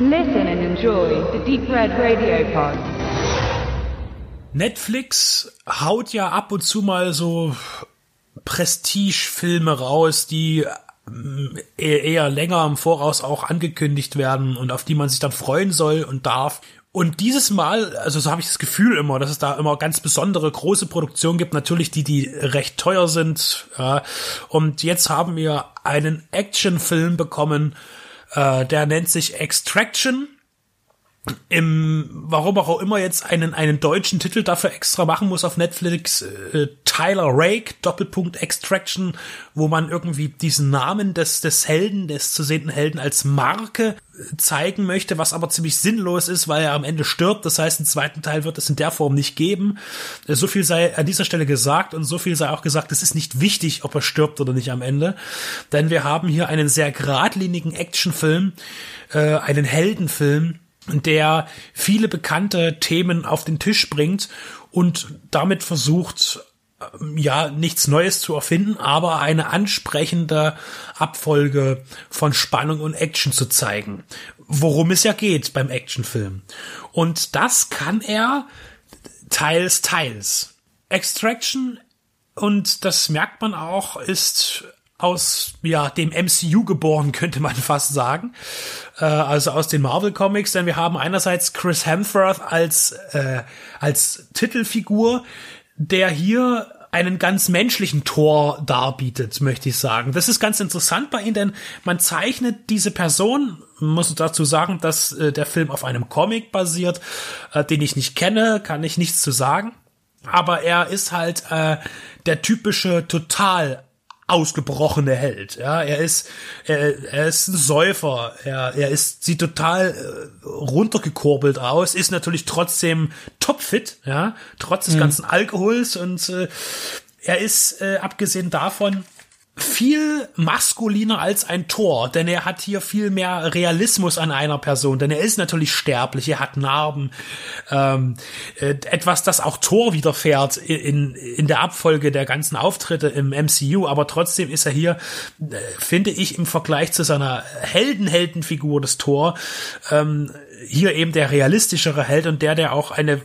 Listen and enjoy the Deep Red Radio Pod. Netflix haut ja ab und zu mal so Prestige-Filme raus, die ähm, eher länger im Voraus auch angekündigt werden und auf die man sich dann freuen soll und darf. Und dieses Mal, also so habe ich das Gefühl immer, dass es da immer ganz besondere große Produktionen gibt, natürlich die, die recht teuer sind. Und jetzt haben wir einen Actionfilm bekommen, äh, der nennt sich Extraction im, warum auch immer jetzt einen, einen deutschen Titel dafür extra machen muss auf Netflix, äh, Tyler Rake, Doppelpunkt Extraction, wo man irgendwie diesen Namen des, des Helden, des zu sehenden Helden als Marke äh, zeigen möchte, was aber ziemlich sinnlos ist, weil er am Ende stirbt. Das heißt, einen zweiten Teil wird es in der Form nicht geben. Äh, so viel sei an dieser Stelle gesagt und so viel sei auch gesagt, es ist nicht wichtig, ob er stirbt oder nicht am Ende. Denn wir haben hier einen sehr geradlinigen Actionfilm, äh, einen Heldenfilm, der viele bekannte Themen auf den Tisch bringt und damit versucht, ähm, ja, nichts Neues zu erfinden, aber eine ansprechende Abfolge von Spannung und Action zu zeigen. Worum es ja geht beim Actionfilm. Und das kann er teils, teils. Extraction, und das merkt man auch, ist aus ja dem MCU geboren, könnte man fast sagen. Äh, also aus den Marvel Comics, denn wir haben einerseits Chris Hemsworth als äh, als Titelfigur, der hier einen ganz menschlichen Tor darbietet, möchte ich sagen. Das ist ganz interessant bei ihm, denn man zeichnet diese Person, muss dazu sagen, dass äh, der Film auf einem Comic basiert, äh, den ich nicht kenne, kann ich nichts zu sagen. Aber er ist halt äh, der typische total ausgebrochene Held. Ja, er ist er, er ist ein Säufer. Er er ist sieht total äh, runtergekurbelt aus, ist natürlich trotzdem topfit, ja, trotz des mhm. ganzen Alkohols und äh, er ist äh, abgesehen davon viel maskuliner als ein Tor, denn er hat hier viel mehr Realismus an einer Person, denn er ist natürlich sterblich, er hat Narben, ähm, äh, etwas, das auch Tor widerfährt in, in der Abfolge der ganzen Auftritte im MCU, aber trotzdem ist er hier, äh, finde ich, im Vergleich zu seiner Helden-Heldenfigur des Tor, ähm, hier eben der realistischere Held und der, der auch eine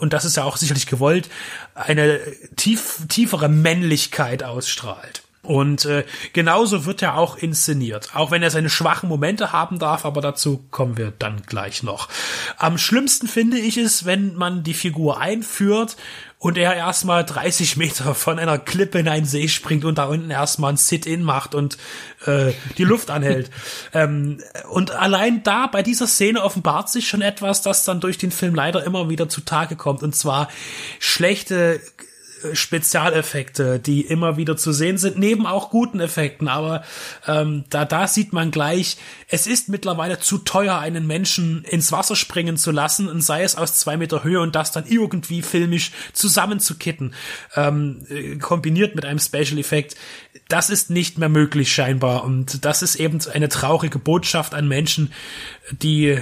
und das ist ja auch sicherlich gewollt, eine tief, tiefere Männlichkeit ausstrahlt. Und äh, genauso wird er auch inszeniert, auch wenn er seine schwachen Momente haben darf, aber dazu kommen wir dann gleich noch. Am schlimmsten finde ich es, wenn man die Figur einführt und er erstmal 30 Meter von einer Klippe in einen See springt und da unten erstmal ein Sit-in macht und äh, die Luft anhält. ähm, und allein da bei dieser Szene offenbart sich schon etwas, das dann durch den Film leider immer wieder zutage kommt, und zwar schlechte Spezialeffekte, die immer wieder zu sehen sind, neben auch guten Effekten. Aber ähm, da, da sieht man gleich, es ist mittlerweile zu teuer, einen Menschen ins Wasser springen zu lassen, und sei es aus zwei Meter Höhe und das dann irgendwie filmisch zusammenzukitten, ähm, äh, kombiniert mit einem Special Effekt. Das ist nicht mehr möglich scheinbar. Und das ist eben eine traurige Botschaft an Menschen, die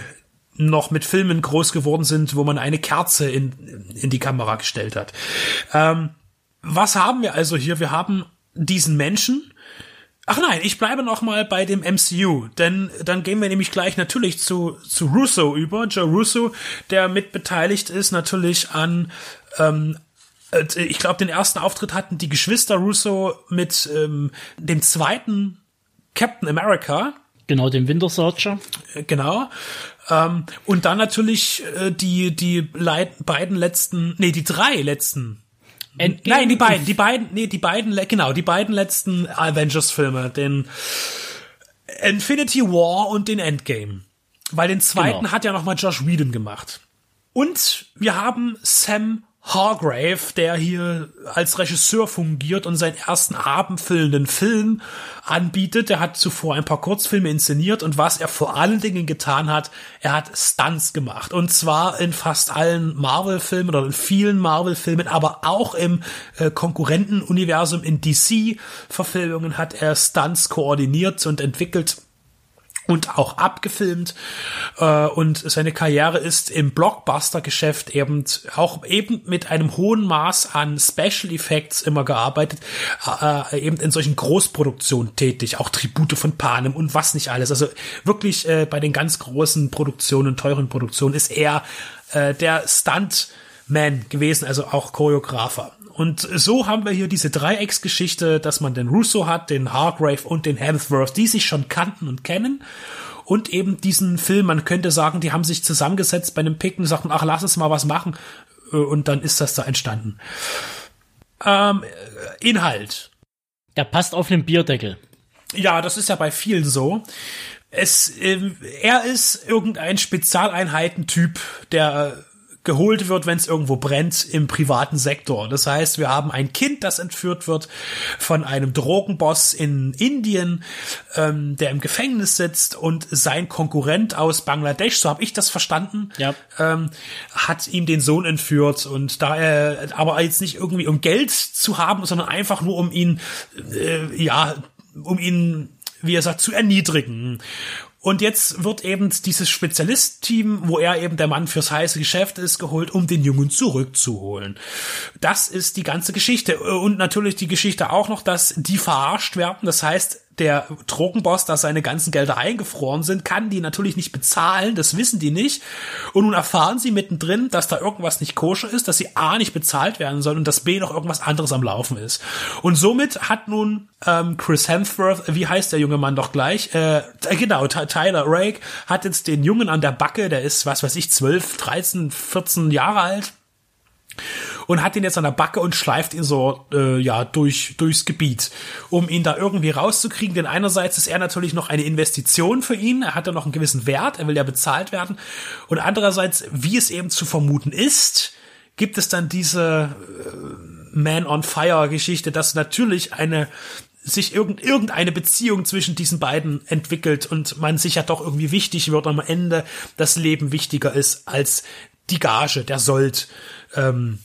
noch mit Filmen groß geworden sind, wo man eine Kerze in, in die Kamera gestellt hat. Ähm, was haben wir also hier? Wir haben diesen Menschen. Ach nein, ich bleibe noch mal bei dem MCU, denn dann gehen wir nämlich gleich natürlich zu, zu Russo über, Joe Russo, der mitbeteiligt ist natürlich an ähm, äh, ich glaube, den ersten Auftritt hatten die Geschwister Russo mit ähm, dem zweiten Captain America. Genau, dem Winter Soldier. Äh, genau. Ähm, und dann natürlich äh, die, die Leit beiden letzten, nee, die drei letzten. Endgame? Nein, die beiden, die beiden, nee, die beiden, genau, die beiden letzten Avengers-Filme, den Infinity War und den Endgame. Weil den zweiten genau. hat ja noch mal Josh Whedon gemacht. Und wir haben Sam Hargrave, der hier als Regisseur fungiert und seinen ersten abendfüllenden Film anbietet. Er hat zuvor ein paar Kurzfilme inszeniert und was er vor allen Dingen getan hat, er hat Stunts gemacht. Und zwar in fast allen Marvel-Filmen oder in vielen Marvel-Filmen, aber auch im äh, Konkurrentenuniversum in DC-Verfilmungen hat er Stunts koordiniert und entwickelt und auch abgefilmt äh, und seine Karriere ist im Blockbuster-Geschäft eben auch eben mit einem hohen Maß an Special Effects immer gearbeitet, äh, eben in solchen Großproduktionen tätig, auch Tribute von Panem und was nicht alles. Also wirklich äh, bei den ganz großen Produktionen, teuren Produktionen ist er äh, der Stuntman gewesen, also auch Choreografer. Und so haben wir hier diese Dreiecksgeschichte, dass man den Russo hat, den Hargrave und den Hemsworth, die sich schon kannten und kennen. Und eben diesen Film, man könnte sagen, die haben sich zusammengesetzt bei einem Picken und sagten, ach, lass uns mal was machen. Äh, und dann ist das da entstanden. Ähm, Inhalt. Der passt auf den Bierdeckel. Ja, das ist ja bei vielen so. Es, äh, er ist irgendein Spezialeinheitentyp, der geholt wird, wenn es irgendwo brennt im privaten Sektor. Das heißt, wir haben ein Kind, das entführt wird von einem Drogenboss in Indien, ähm, der im Gefängnis sitzt und sein Konkurrent aus Bangladesch, so habe ich das verstanden, ja. ähm, hat ihm den Sohn entführt und da er aber jetzt nicht irgendwie um Geld zu haben, sondern einfach nur um ihn, äh, ja, um ihn wie er sagt, zu erniedrigen. Und jetzt wird eben dieses Spezialistteam, wo er eben der Mann fürs heiße Geschäft ist, geholt, um den Jungen zurückzuholen. Das ist die ganze Geschichte. Und natürlich die Geschichte auch noch, dass die verarscht werden. Das heißt, der Drogenboss, dass seine ganzen Gelder eingefroren sind, kann die natürlich nicht bezahlen, das wissen die nicht. Und nun erfahren sie mittendrin, dass da irgendwas nicht koscher ist, dass sie A nicht bezahlt werden sollen und dass B noch irgendwas anderes am Laufen ist. Und somit hat nun ähm, Chris Hemsworth, wie heißt der junge Mann doch gleich, äh, genau, Tyler Rake, hat jetzt den Jungen an der Backe, der ist, was weiß ich, 12, 13, 14 Jahre alt und hat ihn jetzt an der Backe und schleift ihn so äh, ja durch durchs Gebiet, um ihn da irgendwie rauszukriegen. Denn einerseits ist er natürlich noch eine Investition für ihn, er hat ja noch einen gewissen Wert, er will ja bezahlt werden. Und andererseits, wie es eben zu vermuten ist, gibt es dann diese äh, Man on Fire Geschichte, dass natürlich eine sich irgend, irgendeine Beziehung zwischen diesen beiden entwickelt und man sich ja doch irgendwie wichtig wird am Ende das Leben wichtiger ist als die Gage, der Sold. Ähm,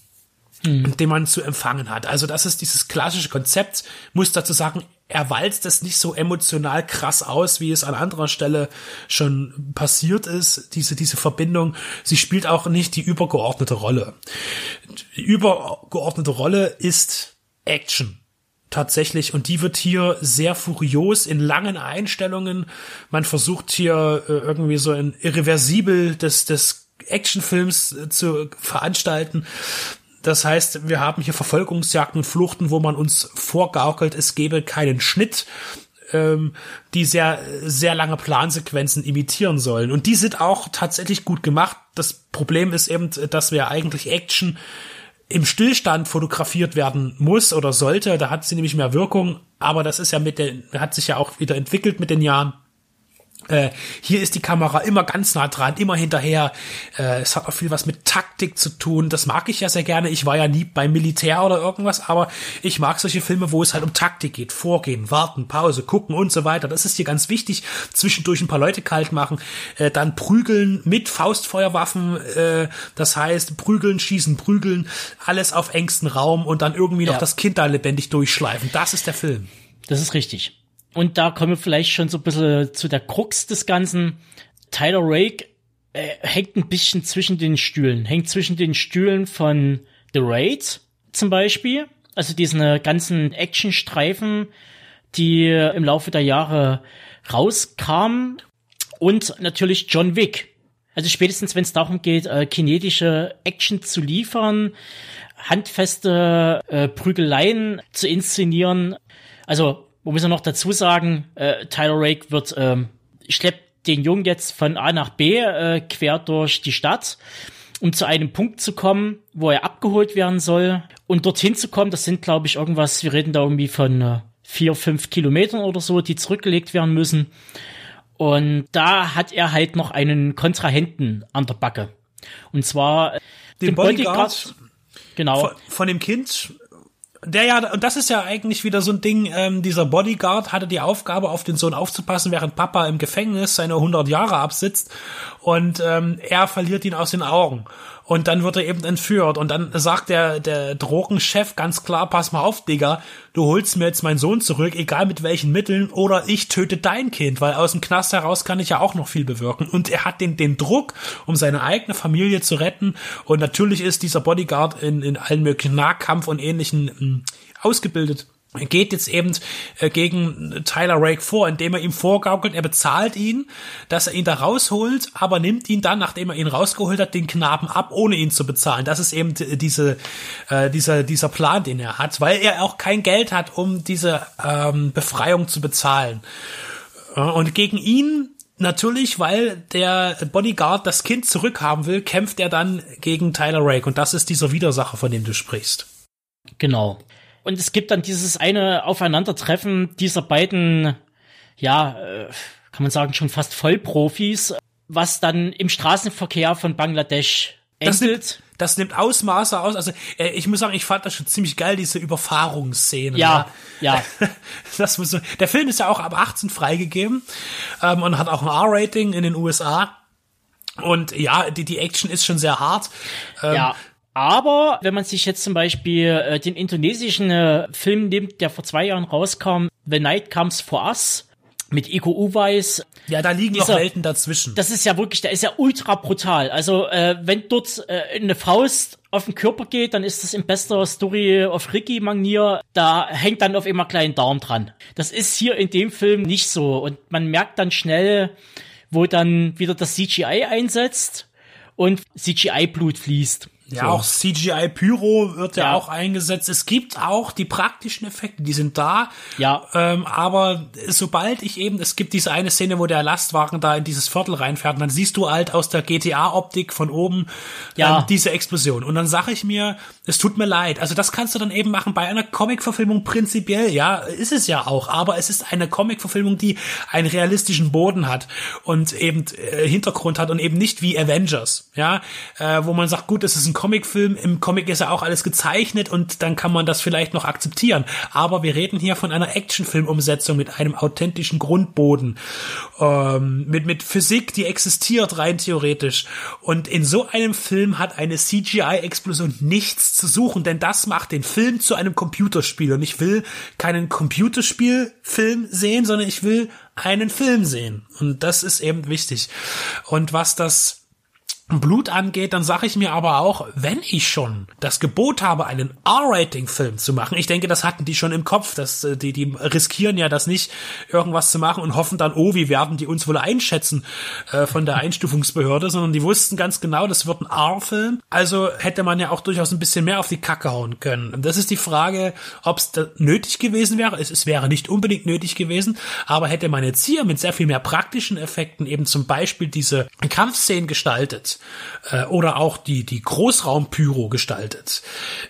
mhm. den man zu empfangen hat. Also das ist dieses klassische Konzept, muss dazu sagen, er walzt es nicht so emotional krass aus, wie es an anderer Stelle schon passiert ist, diese, diese Verbindung. Sie spielt auch nicht die übergeordnete Rolle. Die übergeordnete Rolle ist Action tatsächlich und die wird hier sehr furios in langen Einstellungen. Man versucht hier äh, irgendwie so ein irreversibel des des Actionfilms äh, zu veranstalten. Das heißt, wir haben hier Verfolgungsjagden und Fluchten, wo man uns vorgaukelt, es gäbe keinen Schnitt, ähm, die sehr, sehr lange Plansequenzen imitieren sollen. Und die sind auch tatsächlich gut gemacht. Das Problem ist eben, dass wir eigentlich Action im Stillstand fotografiert werden muss oder sollte. Da hat sie nämlich mehr Wirkung. Aber das ist ja mit der, hat sich ja auch wieder entwickelt mit den Jahren. Äh, hier ist die Kamera immer ganz nah dran, immer hinterher. Äh, es hat auch viel was mit Taktik zu tun. Das mag ich ja sehr gerne. Ich war ja nie beim Militär oder irgendwas, aber ich mag solche Filme, wo es halt um Taktik geht. Vorgehen, warten, Pause, gucken und so weiter. Das ist hier ganz wichtig. Zwischendurch ein paar Leute kalt machen. Äh, dann prügeln mit Faustfeuerwaffen. Äh, das heißt, prügeln, schießen, prügeln. Alles auf engstem Raum und dann irgendwie noch ja. das Kind da lebendig durchschleifen. Das ist der Film. Das ist richtig. Und da kommen wir vielleicht schon so ein bisschen zu der Krux des Ganzen. Tyler Rake äh, hängt ein bisschen zwischen den Stühlen. Hängt zwischen den Stühlen von The Raid zum Beispiel. Also diesen ganzen Actionstreifen, die im Laufe der Jahre rauskamen. Und natürlich John Wick. Also spätestens, wenn es darum geht, äh, kinetische Action zu liefern, handfeste äh, Prügeleien zu inszenieren. Also wo muss man noch dazu sagen, äh, Tyler Rake wird, ähm, schleppt den Jungen jetzt von A nach B äh, quer durch die Stadt, um zu einem Punkt zu kommen, wo er abgeholt werden soll. Und dorthin zu kommen, das sind, glaube ich, irgendwas, wir reden da irgendwie von äh, vier, fünf Kilometern oder so, die zurückgelegt werden müssen. Und da hat er halt noch einen Kontrahenten an der Backe. Und zwar den, den Bodyguard, Bodyguard genau. Von, von, dem Kind, der ja, und das ist ja eigentlich wieder so ein Ding, ähm, dieser Bodyguard hatte die Aufgabe, auf den Sohn aufzupassen, während Papa im Gefängnis seine 100 Jahre absitzt. und ähm, er verliert ihn aus den Augen. Und dann wird er eben entführt. Und dann sagt der, der Drogenchef ganz klar, pass mal auf, Digga, du holst mir jetzt meinen Sohn zurück, egal mit welchen Mitteln, oder ich töte dein Kind, weil aus dem Knast heraus kann ich ja auch noch viel bewirken. Und er hat den, den Druck, um seine eigene Familie zu retten. Und natürlich ist dieser Bodyguard in, in allen möglichen Nahkampf und ähnlichen mh, hm, ausgebildet geht jetzt eben äh, gegen Tyler Rake vor, indem er ihm vorgaukelt, er bezahlt ihn, dass er ihn da rausholt, aber nimmt ihn dann, nachdem er ihn rausgeholt hat, den Knaben ab, ohne ihn zu bezahlen. Das ist eben diese, äh, dieser, dieser Plan, den er hat, weil er auch kein Geld hat, um diese ähm, Befreiung zu bezahlen. Und gegen ihn Natürlich, weil der Bodyguard das Kind zurückhaben will, kämpft er dann gegen Tyler Rake. Und das ist dieser Widersacher, von dem du sprichst. Genau. Und es gibt dann dieses eine Aufeinandertreffen dieser beiden, ja, äh, kann man sagen, schon fast Vollprofis, was dann im Straßenverkehr von Bangladesch endet. Das nimmt, das nimmt Ausmaße aus. Also äh, ich muss sagen, ich fand das schon ziemlich geil, diese Überfahrungsszene. Ja, ja. Das muss so, der Film ist ja auch ab 18 freigegeben ähm, und hat auch ein R-Rating in den USA. Und ja, die, die Action ist schon sehr hart. Ähm, ja. Aber wenn man sich jetzt zum Beispiel äh, den indonesischen äh, Film nimmt, der vor zwei Jahren rauskam, The Night Comes for Us, mit Iko Uweis. Ja, da liegen dieser, noch Welten dazwischen. Das ist ja wirklich, der ist ja ultra brutal. Also äh, wenn dort äh, eine Faust auf den Körper geht, dann ist das in bester Story of Ricky Manier, da hängt dann auf immer kleinen Darm dran. Das ist hier in dem Film nicht so und man merkt dann schnell, wo dann wieder das CGI einsetzt und CGI-Blut fließt. Ja, so. auch CGI Pyro wird ja. ja. auch eingesetzt. Es gibt auch die praktischen Effekte, die sind da. Ja. Ähm, aber sobald ich eben, es gibt diese eine Szene, wo der Lastwagen da in dieses Viertel reinfährt, und dann siehst du halt aus der GTA-Optik von oben ja. ähm, diese Explosion. Und dann sage ich mir, es tut mir leid. Also das kannst du dann eben machen bei einer Comic-Verfilmung prinzipiell, ja, ist es ja auch. Aber es ist eine Comic-Verfilmung, die einen realistischen Boden hat und eben äh, Hintergrund hat und eben nicht wie Avengers, ja, äh, wo man sagt, gut, es ist ein Comicfilm, im Comic ist ja auch alles gezeichnet und dann kann man das vielleicht noch akzeptieren. Aber wir reden hier von einer Actionfilm-Umsetzung mit einem authentischen Grundboden, ähm, mit, mit Physik, die existiert rein theoretisch. Und in so einem Film hat eine CGI-Explosion nichts zu suchen, denn das macht den Film zu einem Computerspiel. Und ich will keinen Computerspielfilm sehen, sondern ich will einen Film sehen. Und das ist eben wichtig. Und was das Blut angeht, dann sage ich mir aber auch, wenn ich schon das Gebot habe, einen R-Rating-Film zu machen, ich denke, das hatten die schon im Kopf, dass äh, die, die riskieren ja das nicht, irgendwas zu machen und hoffen dann, oh, wie werden die uns wohl einschätzen äh, von der Einstufungsbehörde, sondern die wussten ganz genau, das wird ein R-Film. Also hätte man ja auch durchaus ein bisschen mehr auf die Kacke hauen können. Und das ist die Frage, ob es nötig gewesen wäre. Es, es wäre nicht unbedingt nötig gewesen, aber hätte man jetzt hier mit sehr viel mehr praktischen Effekten eben zum Beispiel diese Kampfszenen gestaltet, äh, oder auch die, die Großraumpyro gestaltet,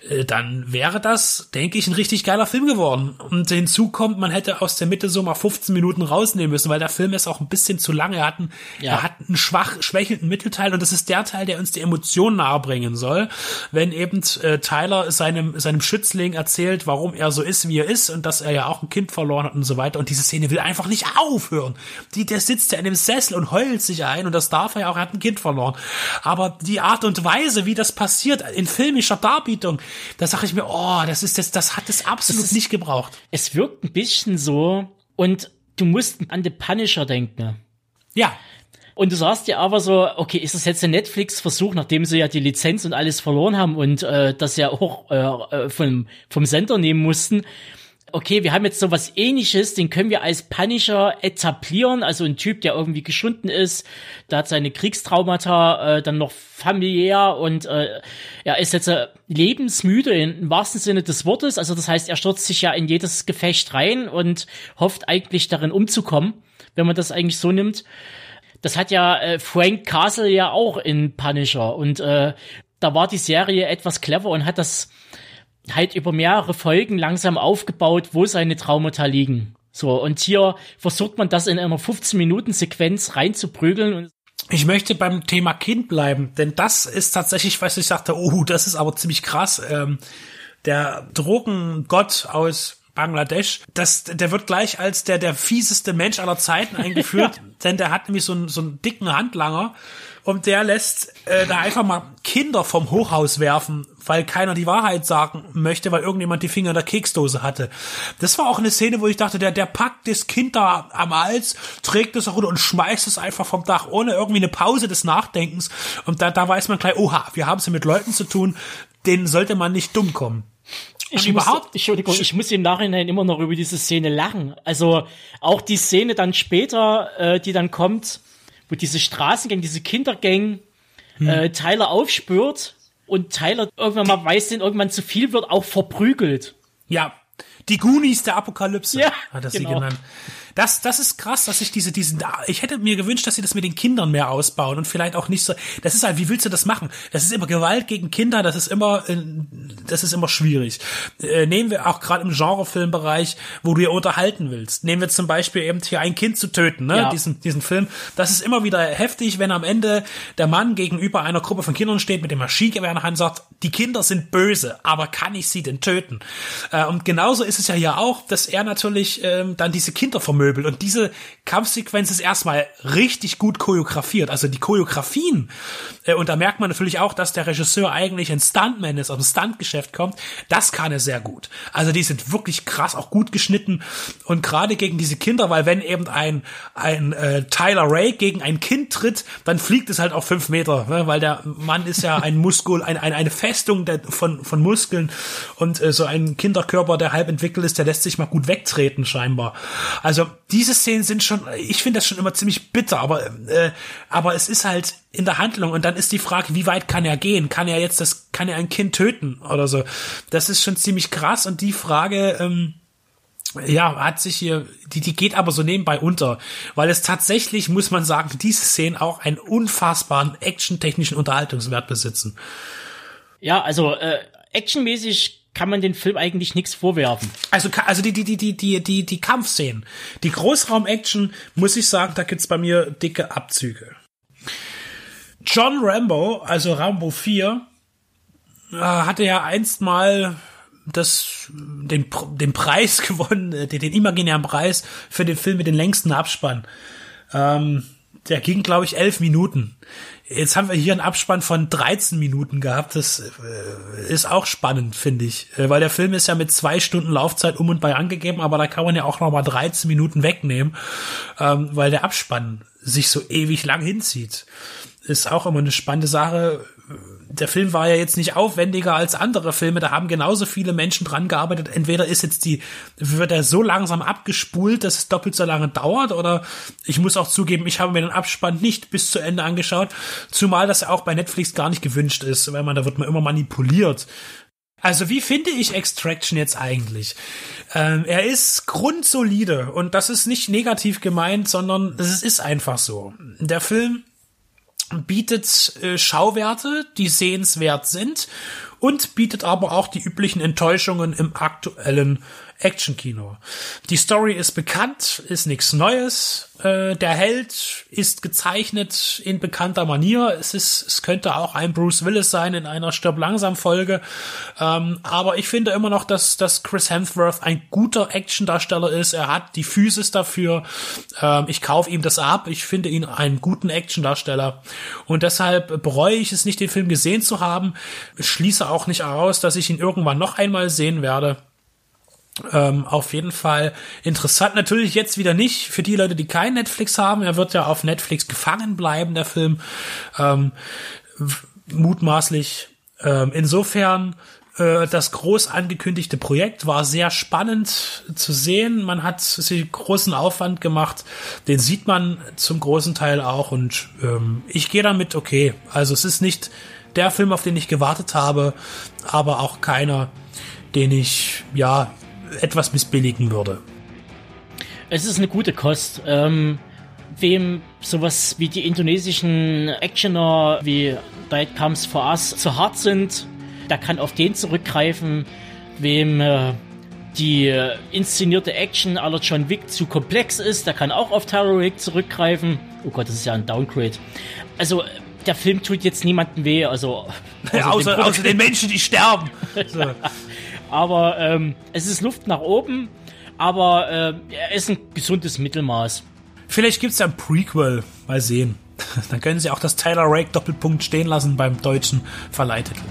äh, dann wäre das, denke ich, ein richtig geiler Film geworden. Und hinzu kommt, man hätte aus der Mitte so mal 15 Minuten rausnehmen müssen, weil der Film ist auch ein bisschen zu lang. Er hat einen, ja. er hat einen schwach, schwächelnden Mittelteil und das ist der Teil, der uns die Emotionen nahebringen soll. Wenn eben äh, Tyler seinem, seinem Schützling erzählt, warum er so ist, wie er ist und dass er ja auch ein Kind verloren hat und so weiter. Und diese Szene will einfach nicht aufhören. Die, der sitzt ja in dem Sessel und heult sich ein und das darf er ja auch, er hat ein Kind verloren. Aber die Art und Weise, wie das passiert in filmischer Darbietung, da sage ich mir, oh, das ist das, das hat es absolut ist, nicht gebraucht. Es wirkt ein bisschen so und du musst an The Punisher denken. Ja. Und du sagst dir aber so, okay, ist das jetzt ein Netflix-Versuch, nachdem sie ja die Lizenz und alles verloren haben und äh, das ja auch äh, äh vom, vom Sender nehmen mussten, okay, wir haben jetzt so was ähnliches, den können wir als Punisher etablieren, also ein Typ, der irgendwie geschunden ist, der hat seine Kriegstraumata äh, dann noch familiär und äh, er ist jetzt äh, lebensmüde im wahrsten Sinne des Wortes, also das heißt, er stürzt sich ja in jedes Gefecht rein und hofft eigentlich darin umzukommen, wenn man das eigentlich so nimmt. Das hat ja äh, Frank Castle ja auch in Punisher und äh, da war die Serie etwas clever und hat das halt über mehrere Folgen langsam aufgebaut, wo seine Traumata liegen. So, und hier versucht man das in einer 15-Minuten-Sequenz reinzuprügeln und ich möchte beim Thema Kind bleiben, denn das ist tatsächlich, was ich sagte, oh, das ist aber ziemlich krass. Ähm, der Drogengott aus Bangladesch. Das, der wird gleich als der, der fieseste Mensch aller Zeiten eingeführt, ja. denn der hat nämlich so einen, so einen dicken Handlanger und der lässt äh, da einfach mal Kinder vom Hochhaus werfen, weil keiner die Wahrheit sagen möchte, weil irgendjemand die Finger in der Keksdose hatte. Das war auch eine Szene, wo ich dachte, der, der packt das Kind da am Hals, trägt es auch runter und schmeißt es einfach vom Dach, ohne irgendwie eine Pause des Nachdenkens. Und da, da weiß man gleich, oha, wir haben es ja mit Leuten zu tun, denen sollte man nicht dumm kommen. Ich überhaupt, Entschuldigung, ich muss im Nachhinein immer noch über diese Szene lachen. Also auch die Szene dann später, äh, die dann kommt, wo diese Straßengang, diese Kindergang hm. äh, Tyler aufspürt und Tyler irgendwann mal weiß, den irgendwann zu viel wird, auch verprügelt. Ja, die Goonies der Apokalypse ja, hat er genau. sie genannt. Das, das ist krass, dass ich diese, diesen, ich hätte mir gewünscht, dass sie das mit den Kindern mehr ausbauen und vielleicht auch nicht so, das ist halt, wie willst du das machen? Das ist immer Gewalt gegen Kinder, das ist immer, äh, das ist immer schwierig. Äh, nehmen wir auch gerade im Genrefilmbereich, wo du ja unterhalten willst. Nehmen wir zum Beispiel eben hier ein Kind zu töten, ne? Ja. Diesen, diesen Film. Das ist immer wieder heftig, wenn am Ende der Mann gegenüber einer Gruppe von Kindern steht mit dem Maschinengewehr in der Hand und sagt, die Kinder sind böse, aber kann ich sie denn töten? Äh, und genauso ist es ja hier auch, dass er natürlich ähm, dann diese Kinder vermöbelt und diese Kampfsequenz ist erstmal richtig gut choreografiert. Also die Choreografien, äh, und da merkt man natürlich auch, dass der Regisseur eigentlich ein Stuntman ist, aus dem Stuntgeschäft kommt, das kann er sehr gut. Also die sind wirklich krass, auch gut geschnitten und gerade gegen diese Kinder, weil wenn eben ein, ein äh, Tyler Ray gegen ein Kind tritt, dann fliegt es halt auf fünf Meter, ne? weil der Mann ist ja ein Muskel, ein, ein, eine Festung der, von, von Muskeln und äh, so ein Kinderkörper, der halb entwickelt ist, der lässt sich mal gut wegtreten scheinbar. Also diese Szenen sind schon, ich finde das schon immer ziemlich bitter, aber äh, aber es ist halt in der Handlung und dann ist die Frage, wie weit kann er gehen? Kann er jetzt das, kann er ein Kind töten oder so? Das ist schon ziemlich krass und die Frage, ähm, ja, hat sich hier, die, die geht aber so nebenbei unter, weil es tatsächlich, muss man sagen, diese Szenen auch einen unfassbaren actiontechnischen Unterhaltungswert besitzen. Ja, also äh, actionmäßig kann man den Film eigentlich nichts vorwerfen. Also, also die, die, die, die, die, die, die Kampfszenen, die Großraum-Action, muss ich sagen, da gibt's bei mir dicke Abzüge. John Rambo, also Rambo 4, äh, hatte ja einst mal das, den, den Preis gewonnen, äh, den, den imaginären Preis für den Film mit den längsten Abspann. Ähm, der ging, glaube ich, elf Minuten. Jetzt haben wir hier einen Abspann von 13 Minuten gehabt. Das äh, ist auch spannend, finde ich. Äh, weil der Film ist ja mit zwei Stunden Laufzeit um und bei angegeben, aber da kann man ja auch noch mal 13 Minuten wegnehmen, ähm, weil der Abspann sich so ewig lang hinzieht. Ist auch immer eine spannende Sache der Film war ja jetzt nicht aufwendiger als andere Filme, da haben genauso viele Menschen dran gearbeitet. Entweder ist jetzt die, wird er so langsam abgespult, dass es doppelt so lange dauert, oder ich muss auch zugeben, ich habe mir den Abspann nicht bis zu Ende angeschaut, zumal das ja auch bei Netflix gar nicht gewünscht ist, weil man, da wird man immer manipuliert. Also wie finde ich Extraction jetzt eigentlich? Ähm, er ist grundsolide und das ist nicht negativ gemeint, sondern es ist einfach so. Der Film bietet äh, Schauwerte, die sehenswert sind und bietet aber auch die üblichen Enttäuschungen im aktuellen Actionkino. Die Story ist bekannt, ist nichts Neues. Äh, der Held ist gezeichnet in bekannter Manier. Es ist, es könnte auch ein Bruce Willis sein in einer Stirb langsam Folge. Ähm, aber ich finde immer noch, dass, dass Chris Hemsworth ein guter Actiondarsteller ist. Er hat die Physis dafür. Ähm, ich kaufe ihm das ab. Ich finde ihn einen guten Actiondarsteller. Und deshalb bereue ich es nicht, den Film gesehen zu haben. Ich schließe auch nicht aus, dass ich ihn irgendwann noch einmal sehen werde. Ähm, auf jeden Fall interessant. Natürlich jetzt wieder nicht für die Leute, die kein Netflix haben. Er wird ja auf Netflix gefangen bleiben, der Film. Ähm, mutmaßlich. Ähm, insofern äh, das groß angekündigte Projekt war sehr spannend zu sehen. Man hat sich großen Aufwand gemacht. Den sieht man zum großen Teil auch. Und ähm, ich gehe damit okay. Also es ist nicht der Film, auf den ich gewartet habe, aber auch keiner, den ich ja etwas missbilligen würde. Es ist eine gute Kost. Ähm, wem sowas wie die indonesischen Actioner wie Diet Comes for Us zu hart sind, der kann auf den zurückgreifen. Wem äh, die inszenierte Action aller John Wick zu komplex ist, der kann auch auf Terror Wick zurückgreifen. Oh Gott, das ist ja ein Downgrade. Also der Film tut jetzt niemandem weh, also außer, außer, außer den Menschen, die sterben. So. Aber ähm, es ist Luft nach oben, aber äh, er ist ein gesundes Mittelmaß. Vielleicht gibt's ja ein Prequel. Mal sehen. Dann können sie auch das Tyler Rake Doppelpunkt stehen lassen beim deutschen Verleihtitel.